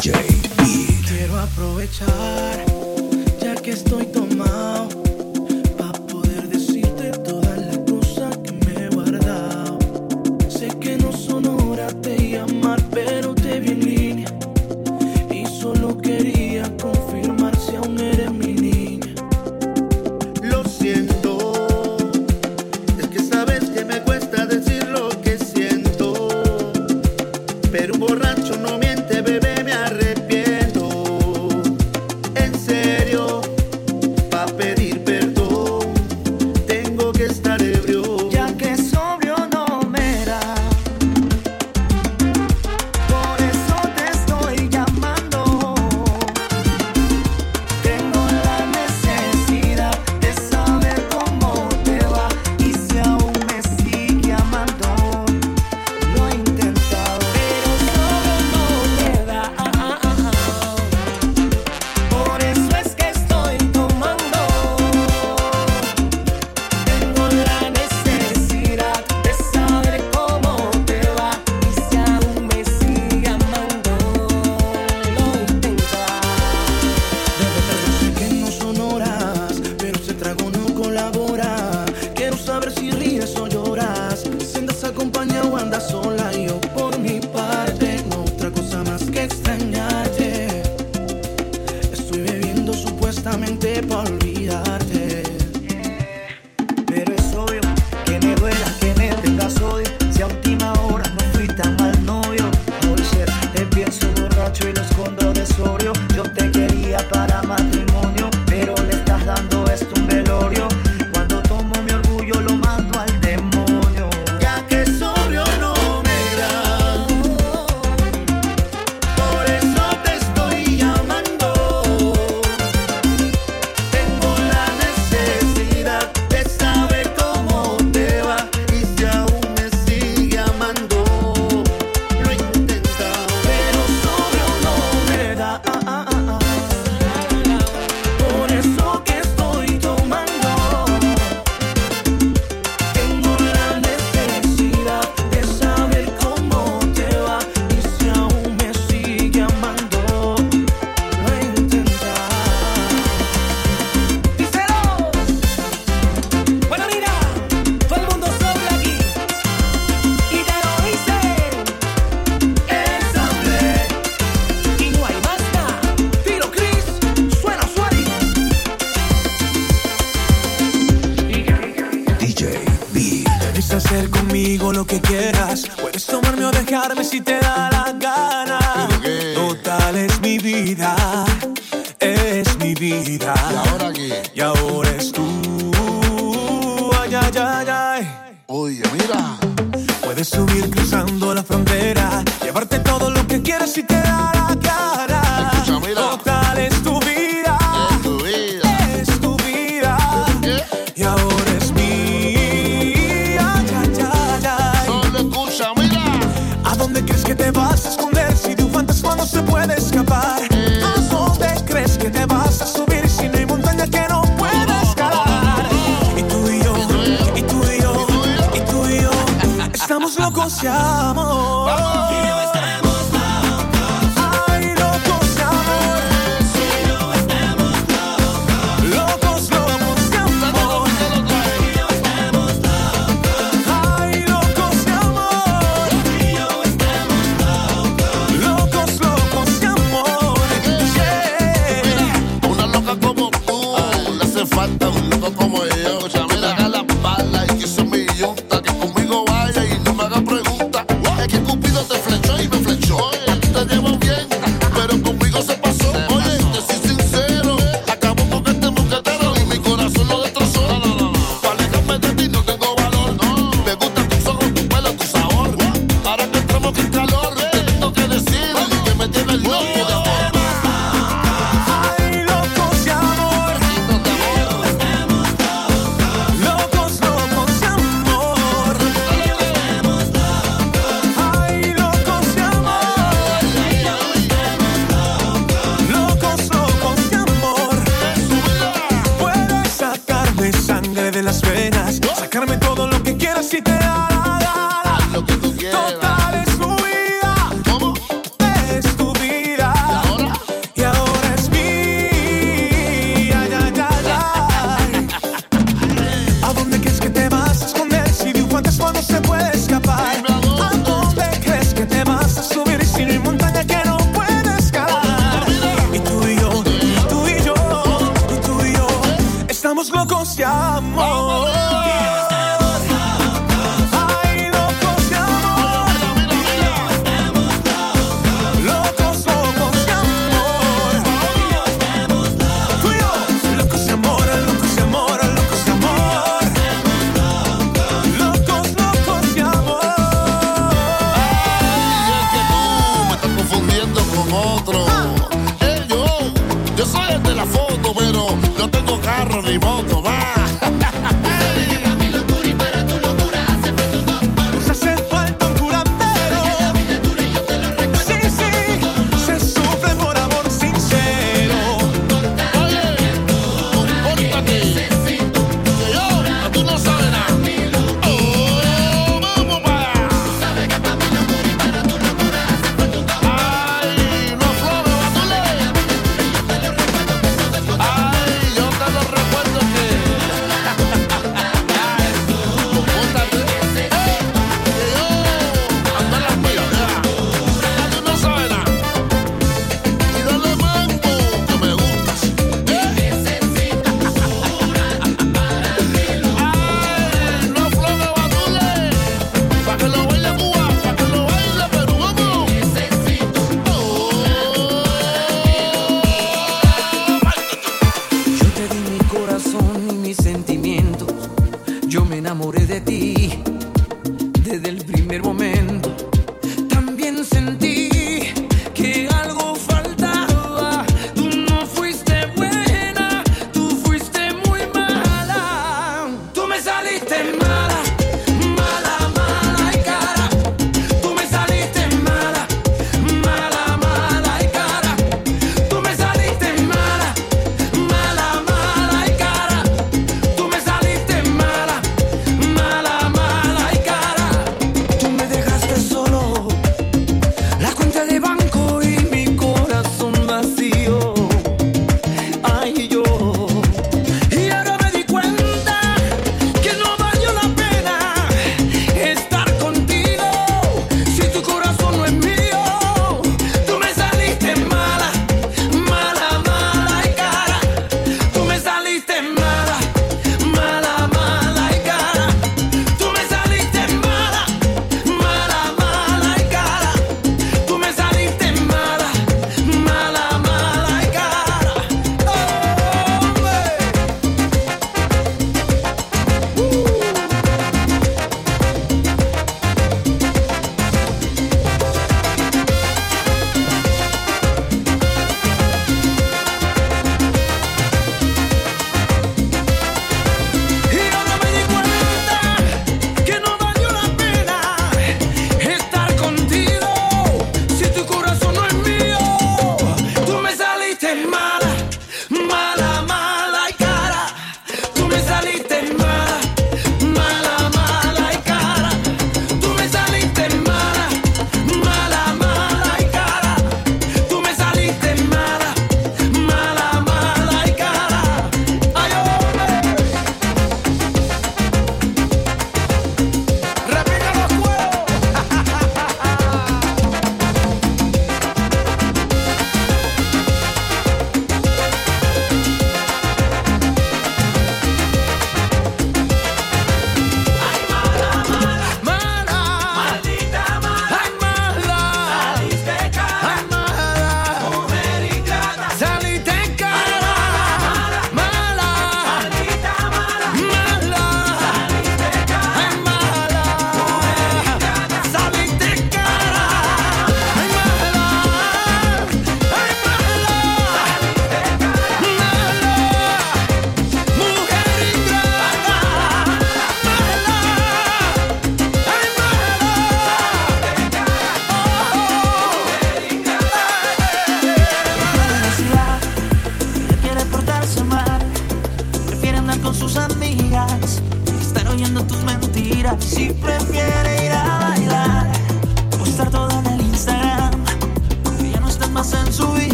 DJ Quiero aprovechar, ya que estoy tomado. Don't look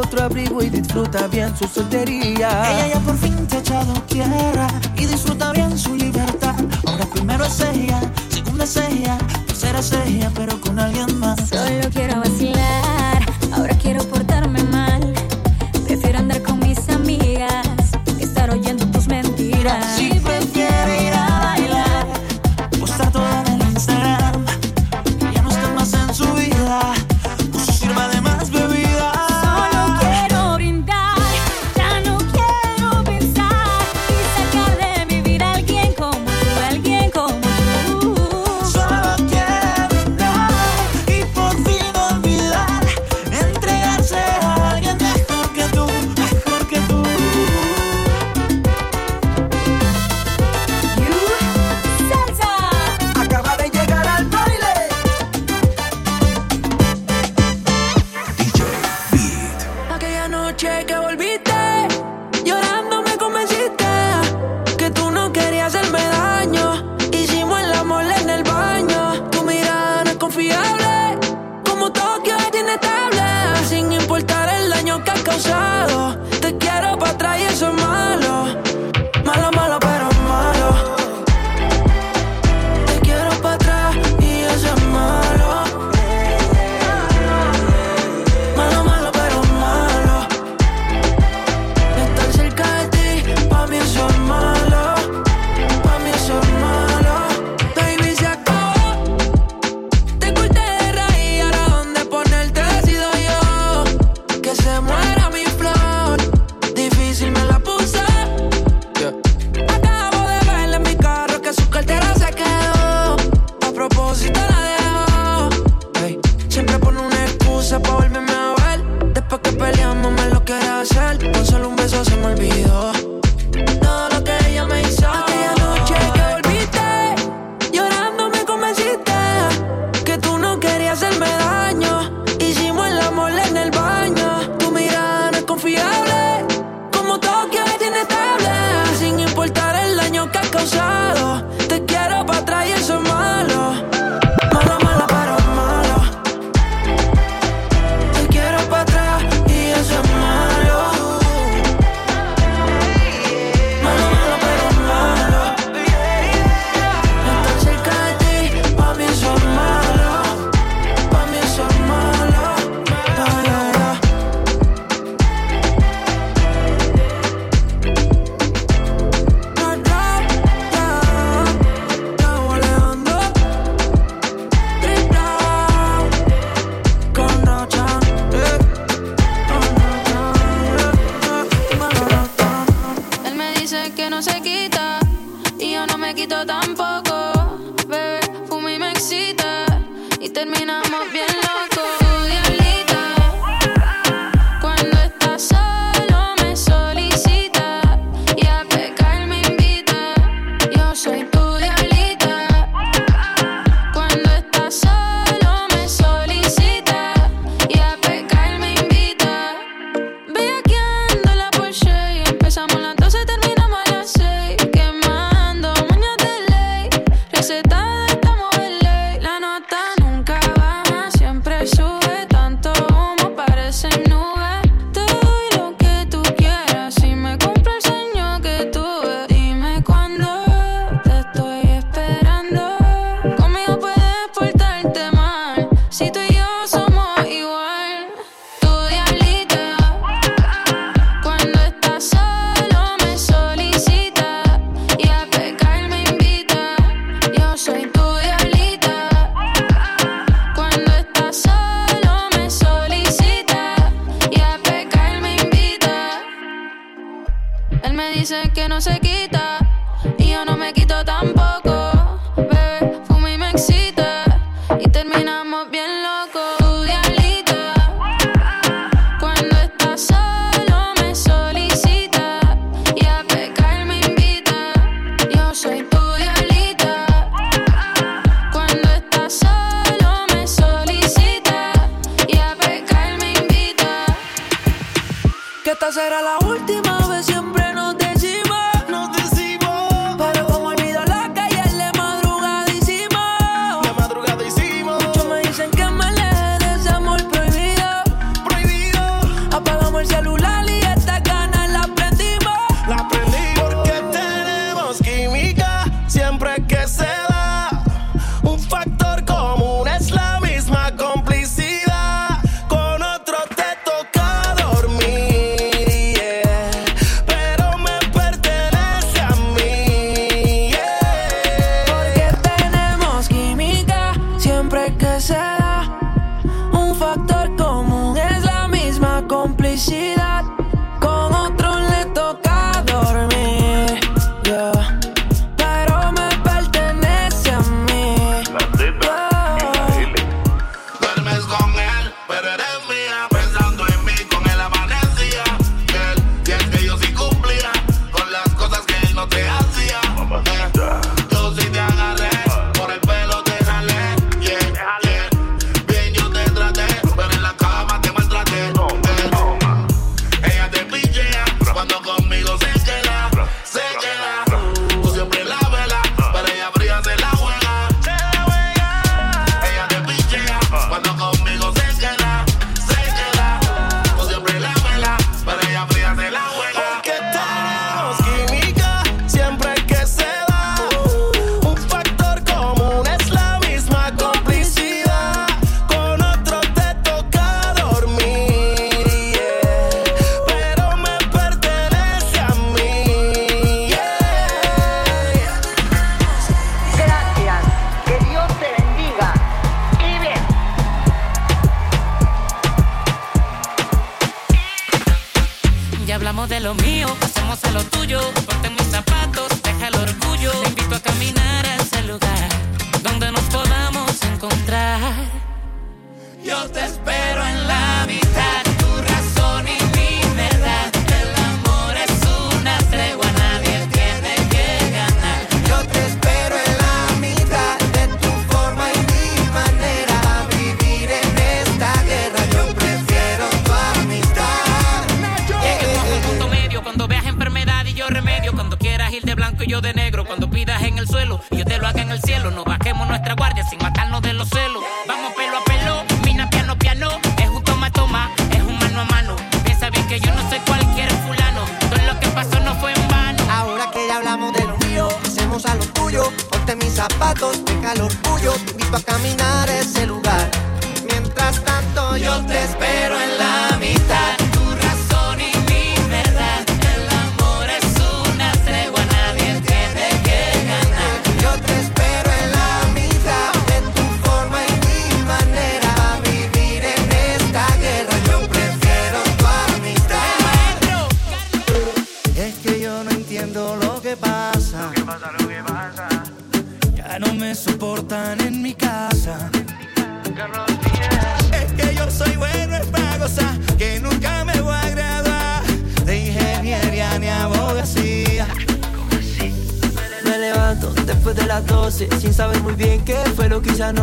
otro abrigo y disfruta bien su soltería. Ella ya por fin te ha echado tierra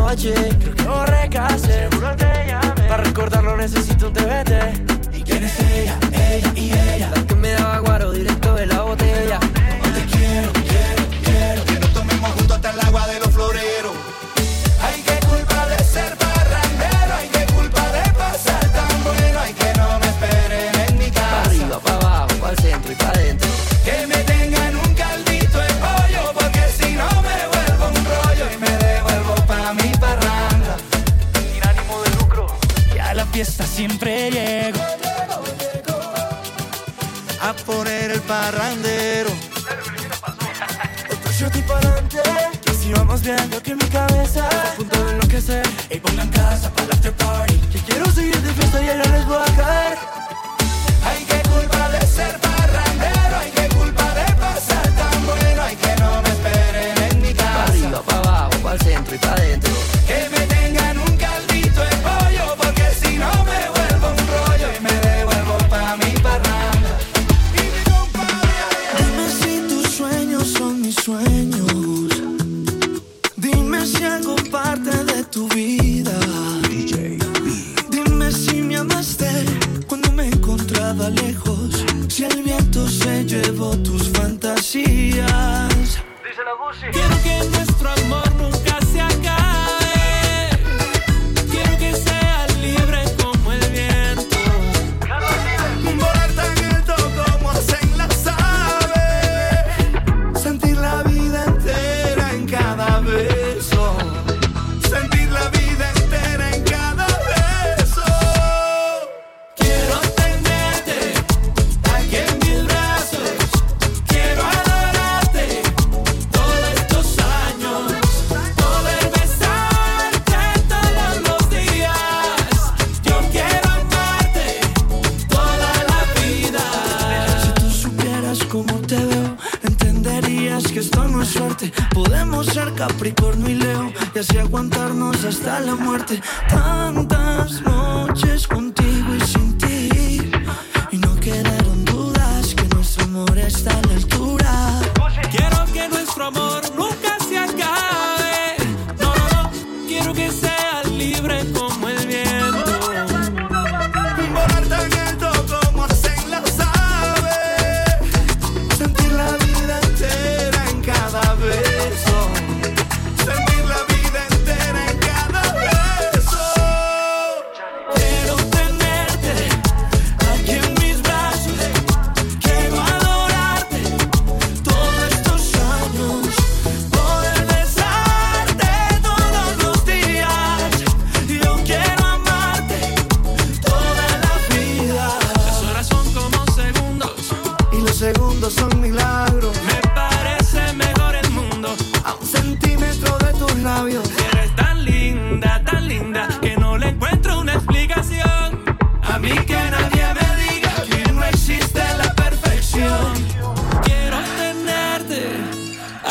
lo que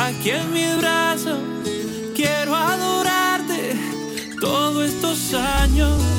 aquí en mis brazos. Quiero adorarte todos estos años.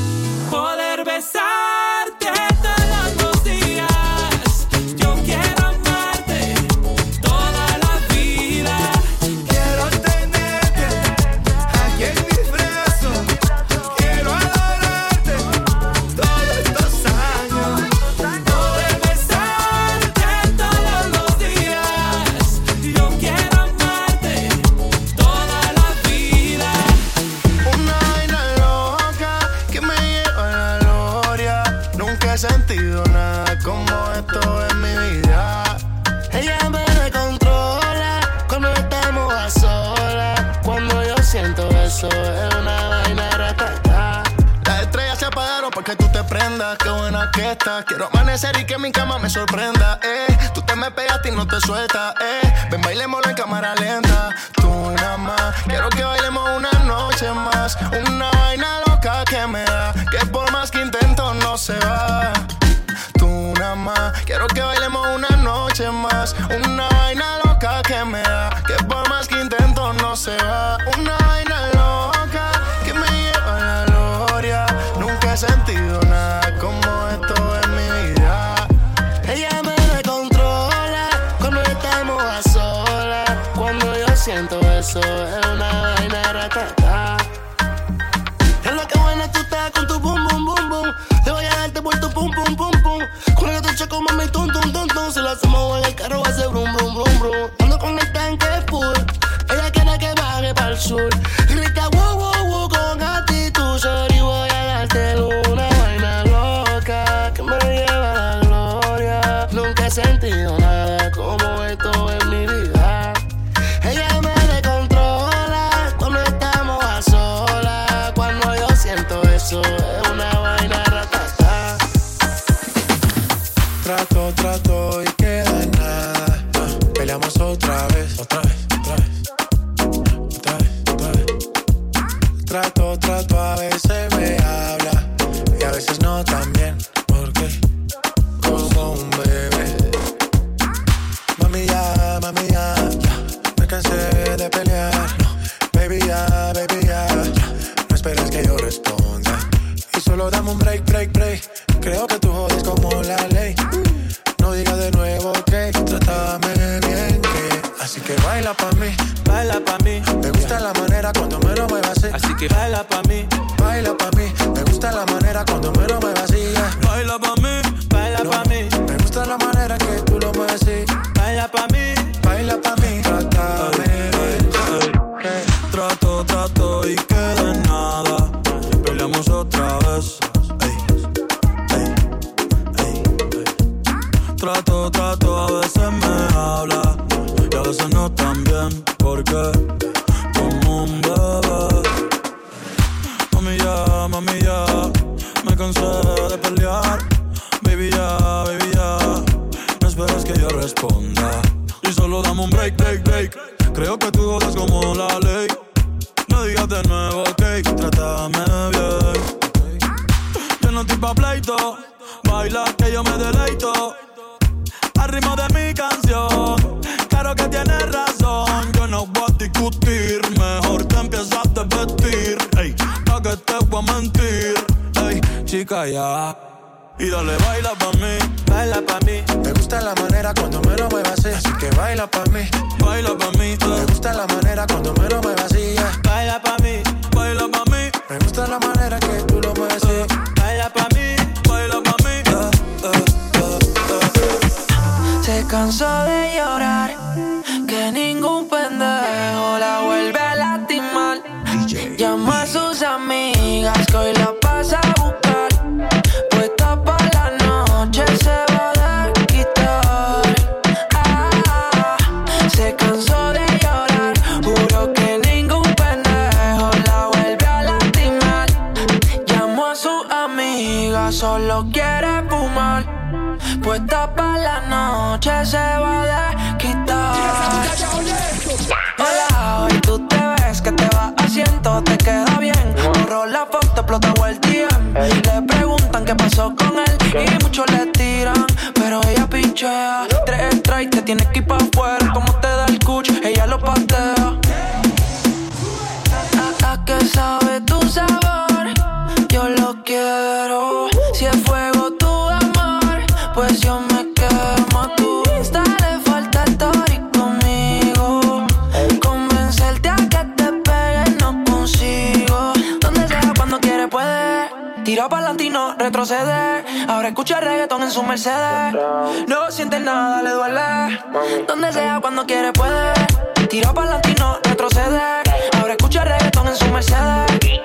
Quiero amanecer y que mi cama me sorprenda, eh. Tú te me pegaste y no te sueltas, eh. Ven, bailemos en cámara lenta. Tú nada más. Quiero que bailemos una noche más. Una vaina loca que me da. Que por más que intento no se va. Tú nada más. Quiero que bailemos una noche más. Una Me gusta la manera que tú lo mueves. Baila ah, pa' mí, baila pa' mí. Ah, ah, Se cansó de tienes que ir pa' afuera. Como te da el cuch, ella lo patea. Hasta que sabe tu sabor, yo lo quiero. Si es fuego tu amor, pues yo me quemo a tu Insta le falta estar conmigo. Convencerte a que te pegues no consigo. Donde sea, cuando quieres puede. Tira para latino, retroceder Ahora escucha reggaetón en su Mercedes. No siente nada, le duele. Donde sea, cuando quiere, puede. Tiro para y no retrocede. Ahora escucha reggaetón en su Mercedes.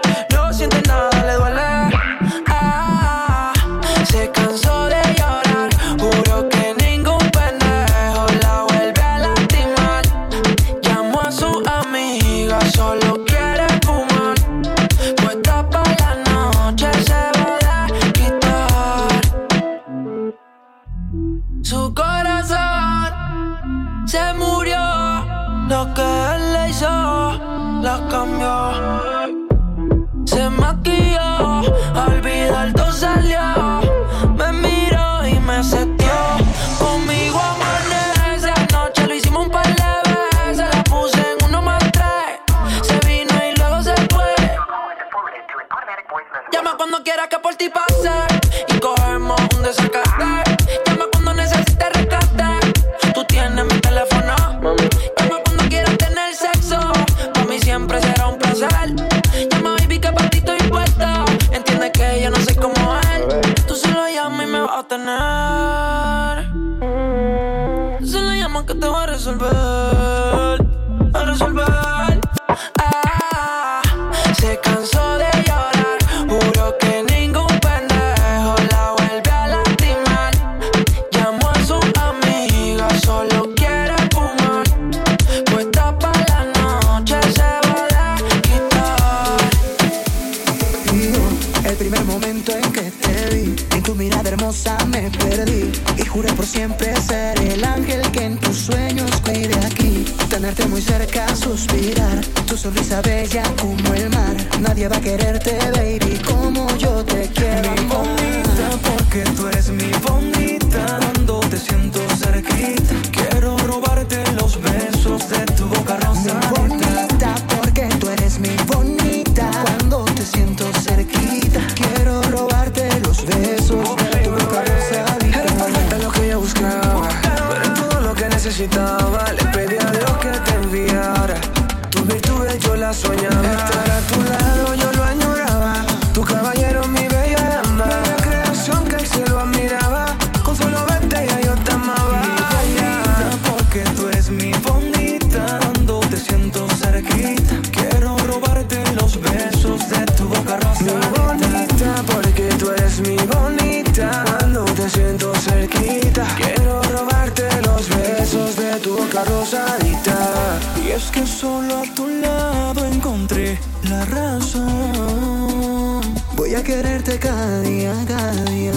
Solo a tu lado encontré la razón. Voy a quererte cada día, cada día.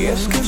Y es que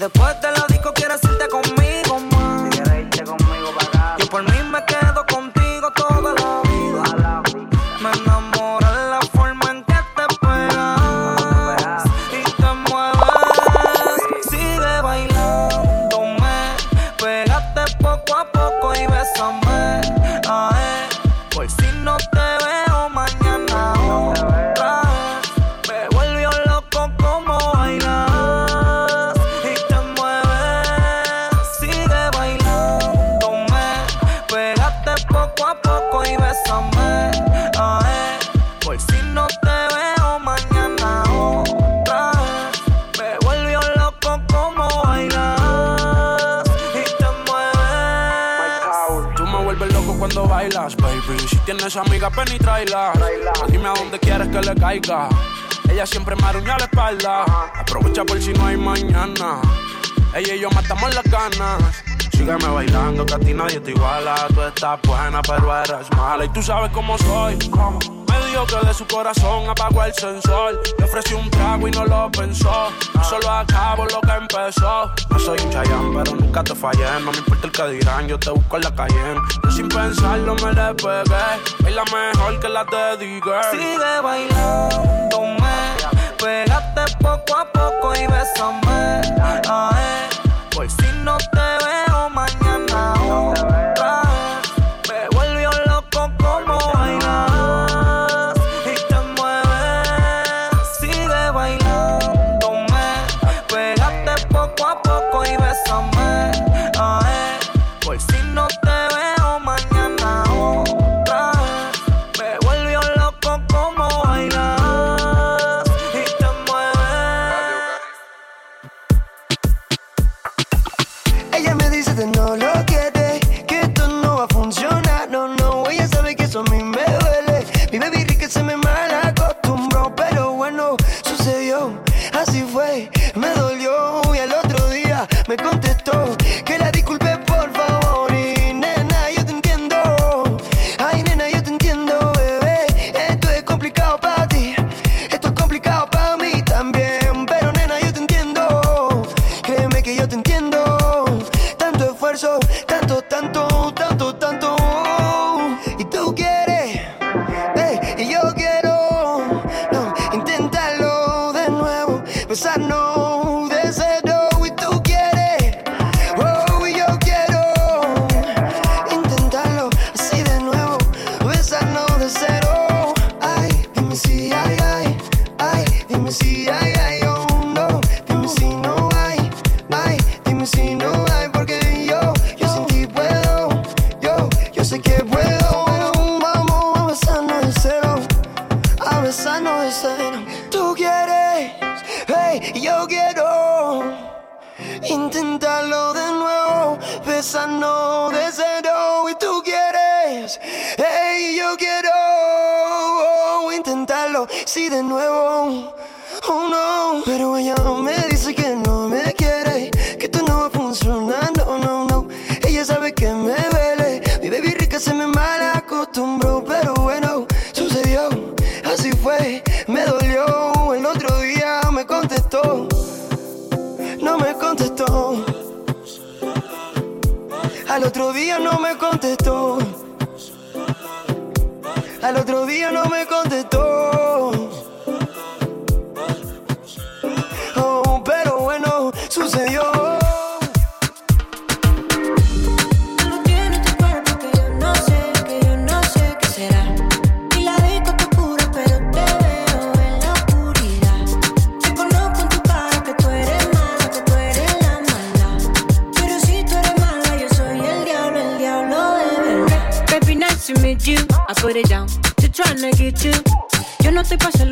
the plug buena, pero eres mala. Y tú sabes cómo soy. Me dijo que de su corazón apagó el sensor. Le ofrecí un trago y no lo pensó. Yo solo acabo lo que empezó. No soy un chayán, pero nunca te fallé. No me importa el que dirán, yo te busco en la calle. Yo sin pensarlo me le pegué. Es la mejor que la te diga. Sigue bailándome. Pégate poco a poco y bésame. Ay, pues si no te veo mañana. Oh. These are the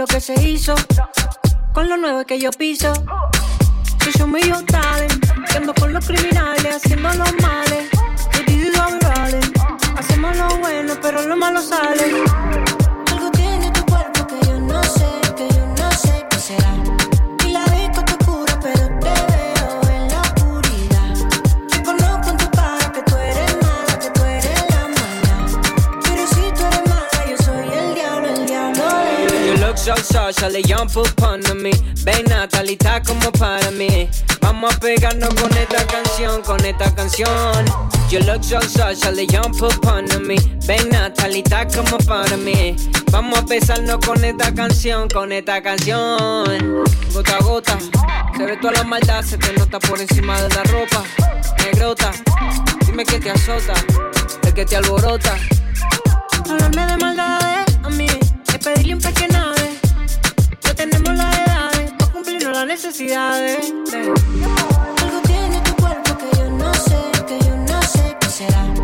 que se hizo, con lo nuevo que yo piso. Soy yo medio talent, con los criminales, haciendo los males. Hacemos lo bueno, pero lo malo sale. salsa, salía un pupando me. Ven Natalita como para mí. Vamos a pegarnos con esta canción, con esta canción. You look so social, they jump up on me. Ven Natalita como para mí. Vamos a besarnos con esta canción, con esta canción. Gota a gota, se ve toda la maldad, se te nota por encima de la ropa. Negrota, dime que te azota, el que te alborota. Hablarme de maldades a mí, es pedirle un pequeño tenemos la edad para cumplirnos las necesidades. Algo tiene tu cuerpo que yo no sé, que yo no sé qué será.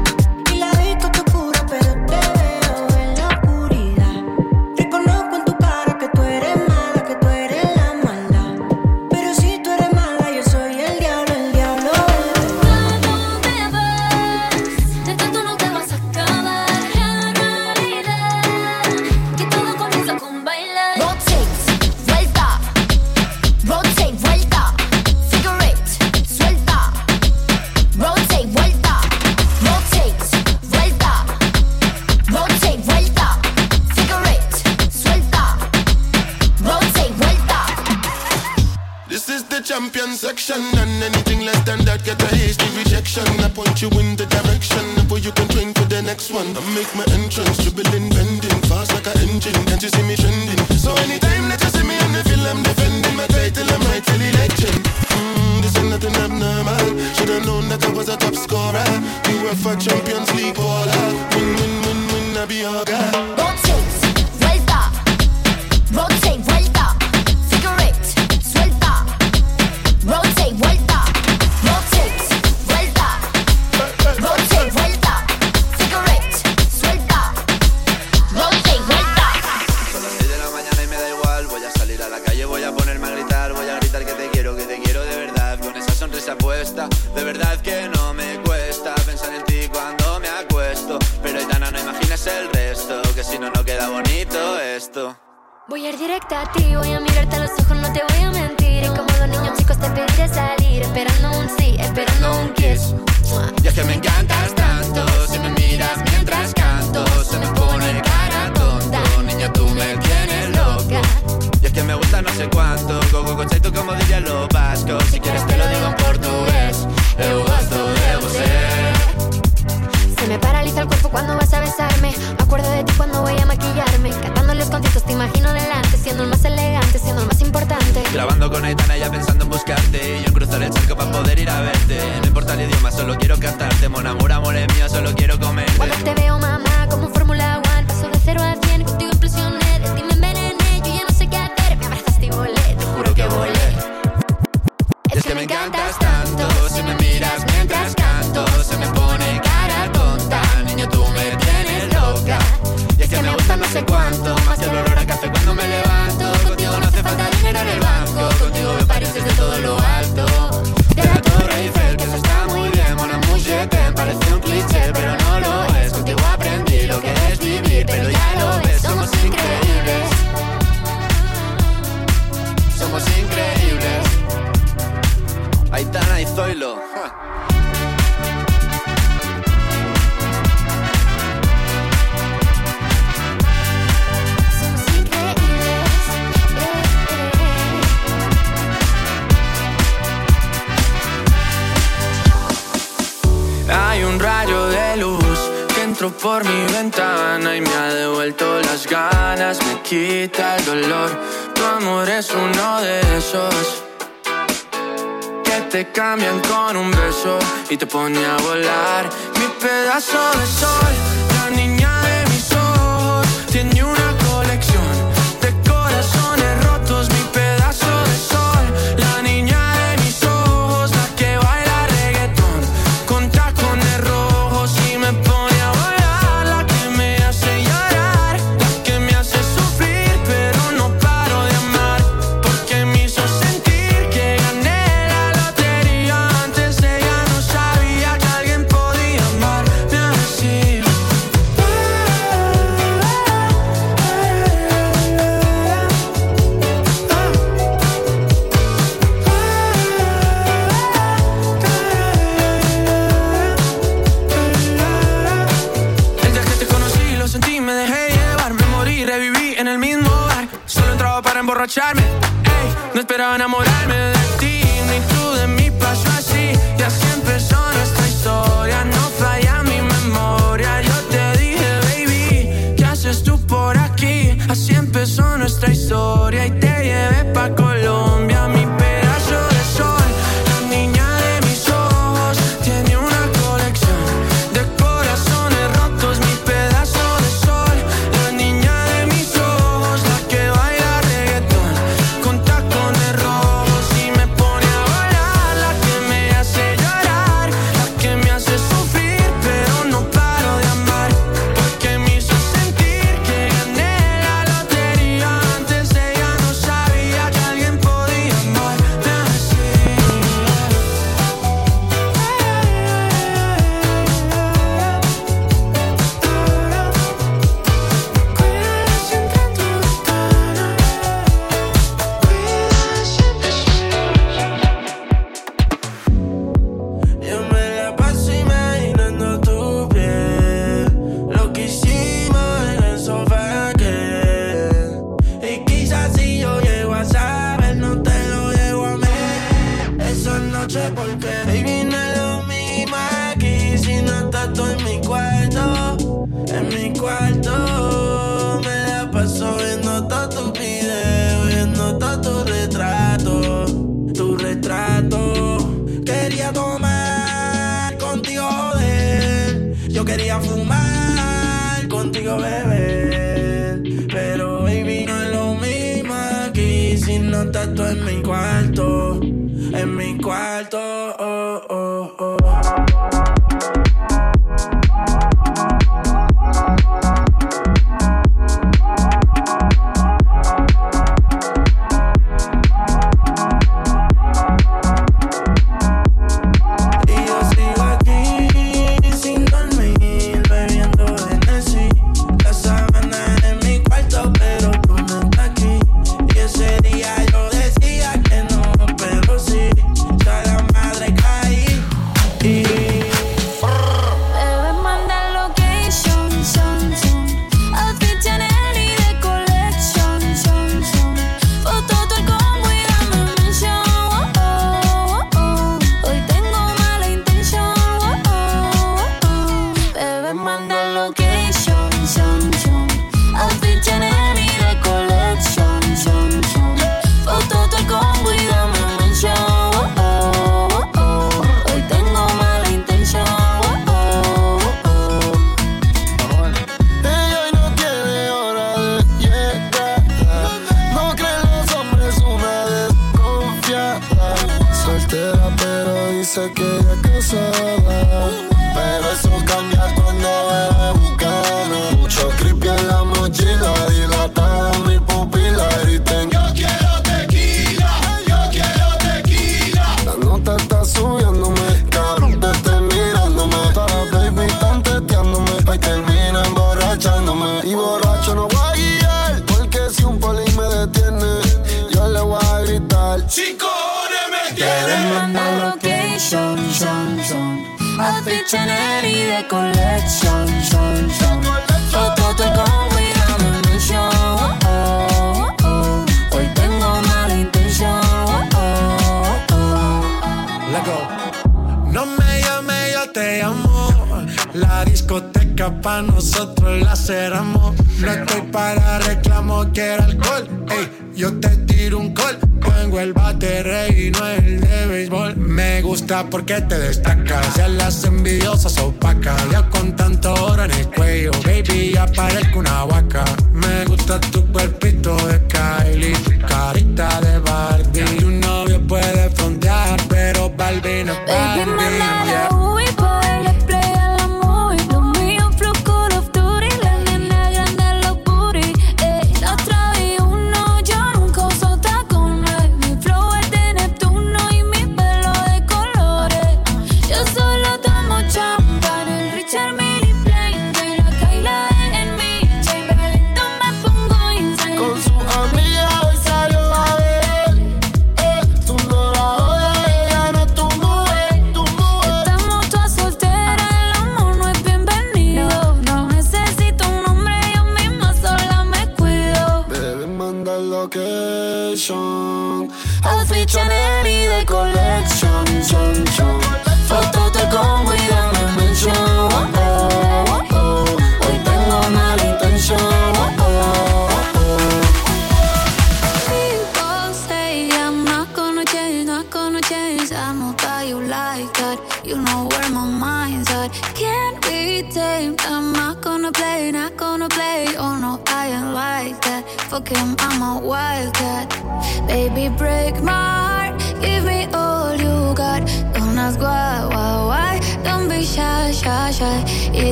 champion section. And anything less than that get a hasty rejection. I point you in the direction Before you can train for the next one. I make my entrance, dribbling, bending Fast like an engine, can't you see me trending? So anytime that you see me on the field I'm defending my title, I'm rightfully legend. Mm, This ain't nothing abnormal. Should've known that I was a top scorer. UEFA Champions League baller. Win, win, win, win, I be your guy.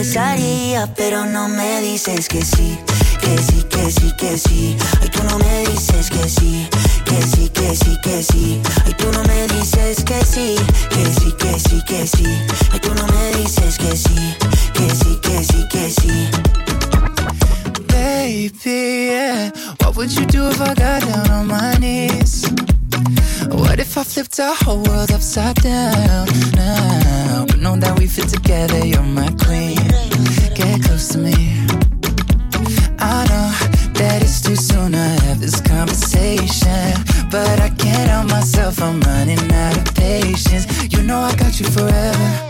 Besaría, pero no me dices que sí, que sí, que sí, que sí. Ay, tú no me dices que sí, que sí, que sí, que sí. Ay, tú no me dices que sí, que sí, que sí, que sí. Ay, tú no me dices que sí, que sí, que sí, que sí. Baby, yeah. What would you do if I got down on my knees? What if I flipped our whole world upside down now? Know that we fit together, you're my queen. Get close to me. I know that it's too soon to have this conversation. But I can't help myself, I'm running out of patience. You know I got you forever.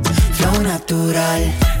flow natural.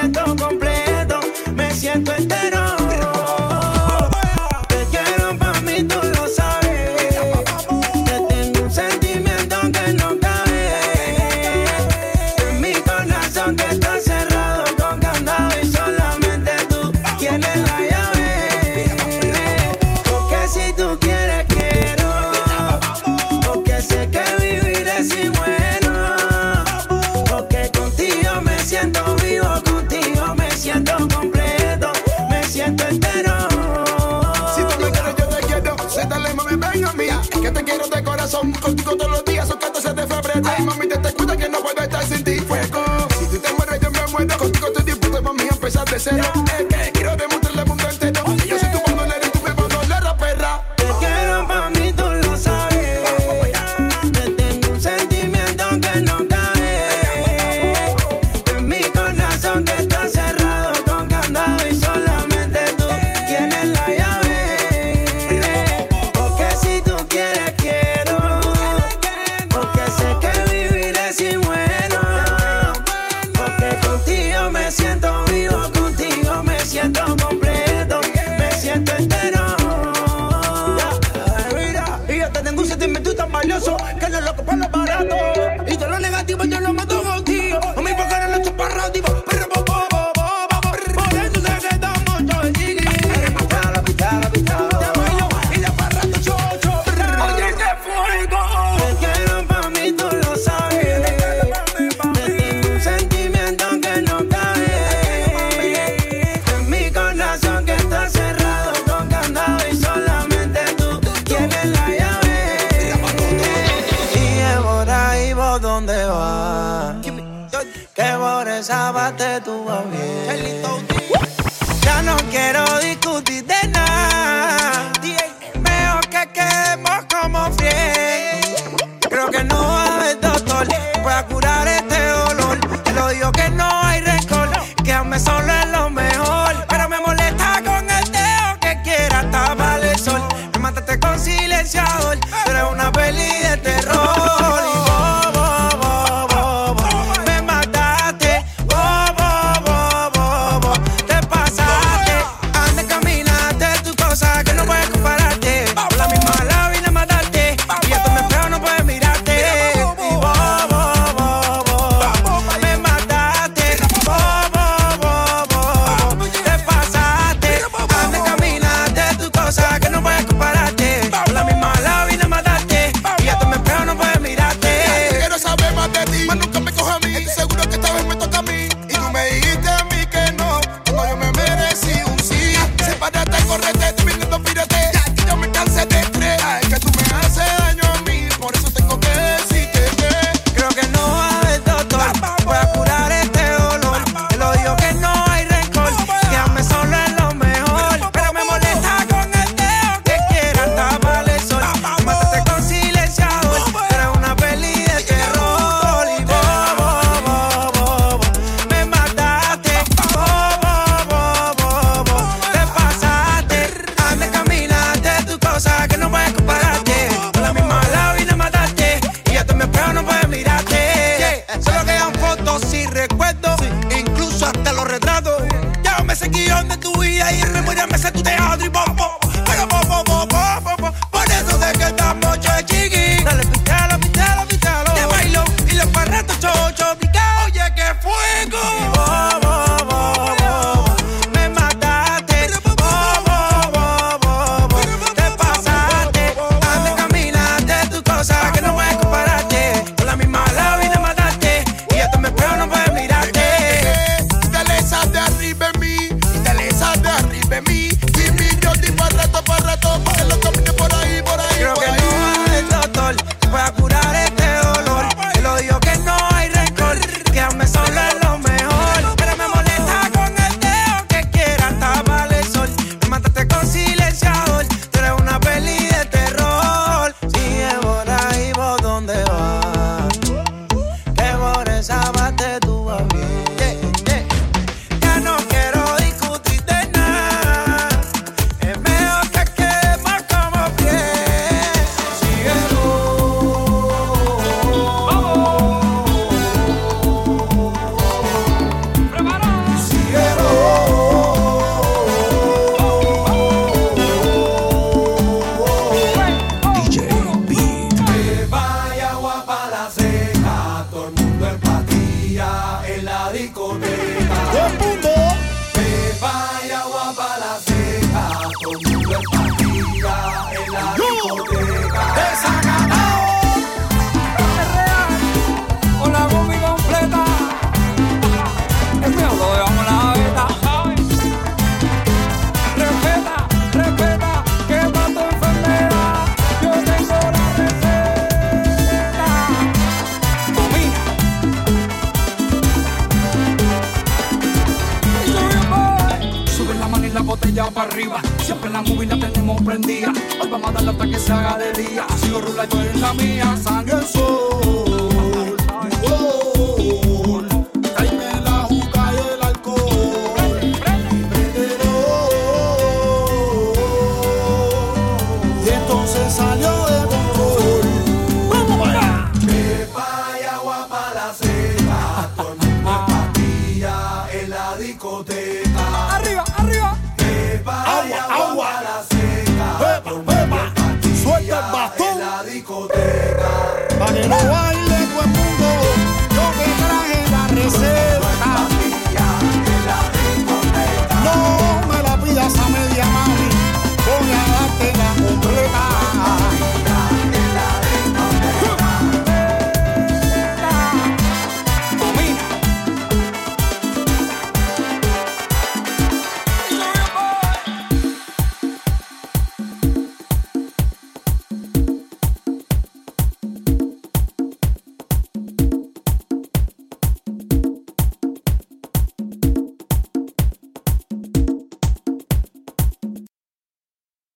Siento completo, me siento entero. Tú